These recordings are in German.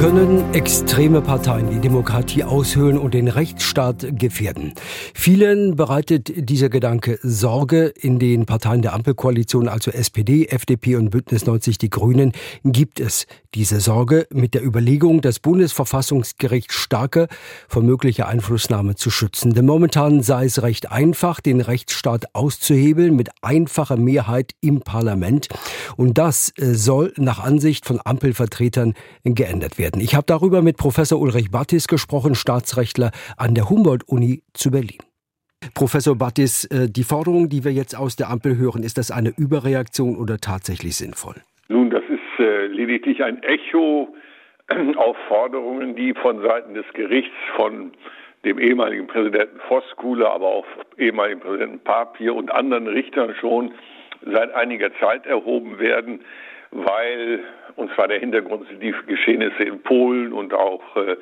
Können extreme Parteien die Demokratie aushöhlen und den Rechtsstaat gefährden. Vielen bereitet dieser Gedanke Sorge. In den Parteien der Ampelkoalition, also SPD, FDP und Bündnis 90 Die Grünen, gibt es diese Sorge mit der Überlegung, das Bundesverfassungsgericht starke vor möglicher Einflussnahme zu schützen. Denn momentan sei es recht einfach, den Rechtsstaat auszuhebeln mit einfacher Mehrheit im Parlament. Und das äh, soll nach Ansicht von Ampelvertretern geändert werden werden. Ich habe darüber mit Professor Ulrich Battis gesprochen, Staatsrechtler an der Humboldt-Uni zu Berlin. Professor Battis, äh, die Forderung, die wir jetzt aus der Ampel hören, ist das eine Überreaktion oder tatsächlich sinnvoll? Nun, das ist äh, lediglich ein Echo auf Forderungen, die von Seiten des Gerichts von dem ehemaligen Präsidenten Voskuhle, aber auch ehemaligen Präsidenten Papier und anderen Richtern schon seit einiger Zeit erhoben werden, weil, und zwar der Hintergrund sind die Geschehnisse in Polen und auch äh,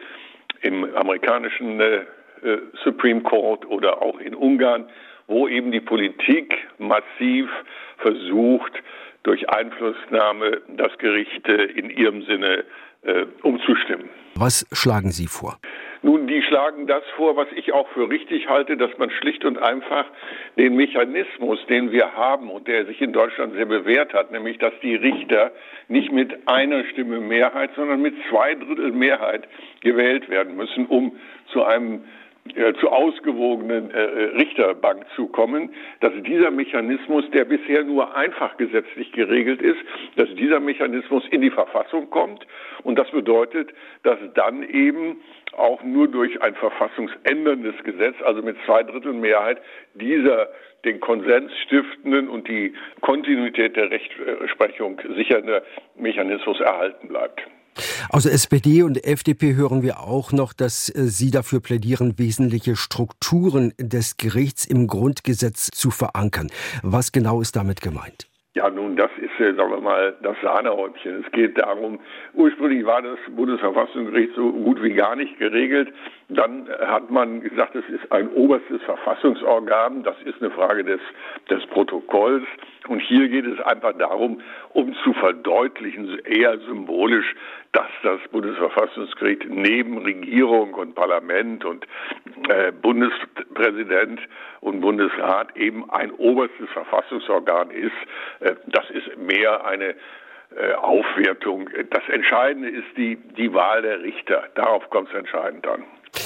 im amerikanischen äh, äh, Supreme Court oder auch in Ungarn, wo eben die Politik massiv versucht, durch Einflussnahme das Gericht äh, in ihrem Sinne äh, umzustimmen. Was schlagen Sie vor? Nun, die schlagen das vor, was ich auch für richtig halte, dass man schlicht und einfach den Mechanismus, den wir haben und der sich in Deutschland sehr bewährt hat, nämlich dass die Richter nicht mit einer Stimme Mehrheit, sondern mit zwei Drittel Mehrheit gewählt werden müssen, um zu einem äh, zur ausgewogenen äh, äh, Richterbank zu kommen, dass dieser Mechanismus, der bisher nur einfach gesetzlich geregelt ist, dass dieser Mechanismus in die Verfassung kommt. Und das bedeutet, dass dann eben auch nur durch ein verfassungsänderndes Gesetz, also mit zwei Drittel Mehrheit, dieser den Konsens stiftenden und die Kontinuität der Rechtsprechung sichernde Mechanismus erhalten bleibt. Der SPD und FDP hören wir auch noch, dass äh, Sie dafür plädieren, wesentliche Strukturen des Gerichts im Grundgesetz zu verankern. Was genau ist damit gemeint? Ja, nun, das ist, sagen wir mal, das Sahnehäubchen. Es geht darum, ursprünglich war das Bundesverfassungsgericht so gut wie gar nicht geregelt. Dann hat man gesagt, es ist ein oberstes Verfassungsorgan. Das ist eine Frage des, des Protokolls. Und hier geht es einfach darum, um zu verdeutlichen, eher symbolisch, dass das Bundesverfassungsgericht neben Regierung und Parlament und äh, Bundespräsident und Bundesrat eben ein oberstes Verfassungsorgan ist. Äh, das ist mehr eine äh, Aufwertung. Das Entscheidende ist die, die Wahl der Richter. Darauf kommt es entscheidend an.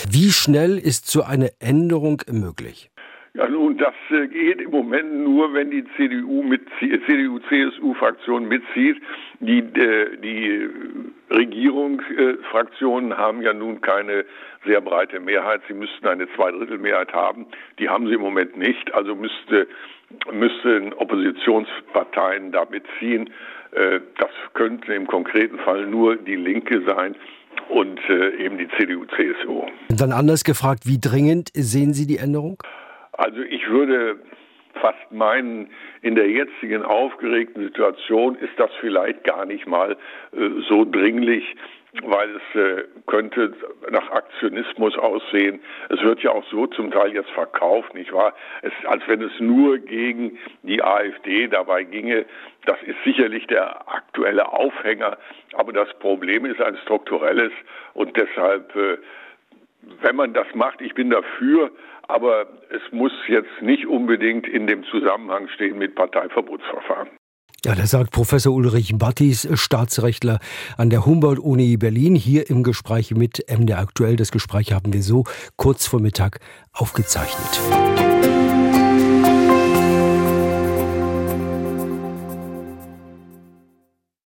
Wie schnell ist so eine Änderung möglich? Ja, nun, das äh, geht im Moment nur, wenn die CDU mit CDU-CSU-Fraktion mitzieht. Die, äh, die Regierungsfraktionen haben ja nun keine sehr breite Mehrheit. Sie müssten eine Zweidrittelmehrheit haben. Die haben sie im Moment nicht. Also müsste, müssten Oppositionsparteien da mitziehen. Äh, das könnte im konkreten Fall nur die Linke sein und eben die CDU-CSU. Dann anders gefragt, wie dringend sehen Sie die Änderung? Also ich würde fast meinen, in der jetzigen aufgeregten Situation ist das vielleicht gar nicht mal äh, so dringlich, weil es äh, könnte nach Aktionismus aussehen. Es wird ja auch so zum Teil jetzt verkauft, nicht wahr? Es, als wenn es nur gegen die AfD dabei ginge. Das ist sicherlich der aktuelle Aufhänger, aber das Problem ist ein strukturelles und deshalb äh, wenn man das macht, ich bin dafür, aber es muss jetzt nicht unbedingt in dem Zusammenhang stehen mit Parteiverbotsverfahren. Ja, das sagt Professor Ulrich Battis, Staatsrechtler an der Humboldt-Uni Berlin, hier im Gespräch mit MDR aktuell. Das Gespräch haben wir so kurz vor Mittag aufgezeichnet.